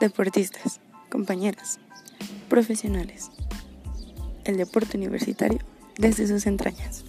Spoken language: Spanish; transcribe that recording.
deportistas, compañeras, profesionales. El deporte universitario desde sus entrañas.